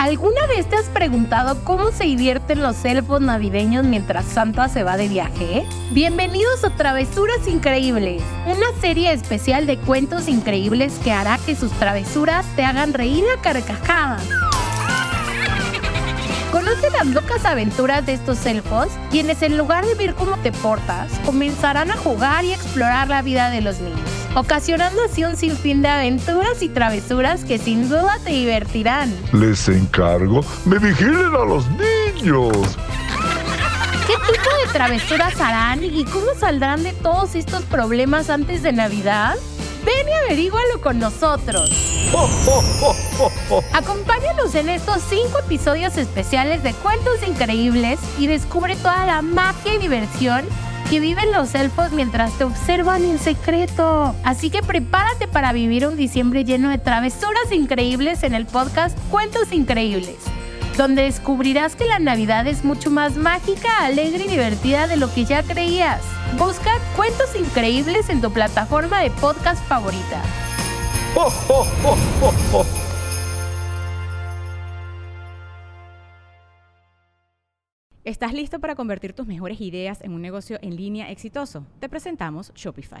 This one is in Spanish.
¿Alguna vez te has preguntado cómo se divierten los elfos navideños mientras Santa se va de viaje? Bienvenidos a Travesuras Increíbles, una serie especial de cuentos increíbles que hará que sus travesuras te hagan reír a carcajadas. Conoce las locas aventuras de estos elfos, quienes en lugar de ver cómo te portas, comenzarán a jugar y explorar la vida de los niños, ocasionando así un sinfín de aventuras y travesuras que sin duda te divertirán. Les encargo, me vigilen a los niños. ¿Qué tipo de travesuras harán y cómo saldrán de todos estos problemas antes de Navidad? Ven y averígualo con nosotros. Acompáñanos en estos cinco episodios especiales de Cuentos Increíbles y descubre toda la magia y diversión que viven los elfos mientras te observan en secreto. Así que prepárate para vivir un diciembre lleno de travesuras increíbles en el podcast Cuentos Increíbles, donde descubrirás que la Navidad es mucho más mágica, alegre y divertida de lo que ya creías. Busca Cuentos Increíbles en tu plataforma de podcast favorita. ¿Estás listo para convertir tus mejores ideas en un negocio en línea exitoso? Te presentamos Shopify.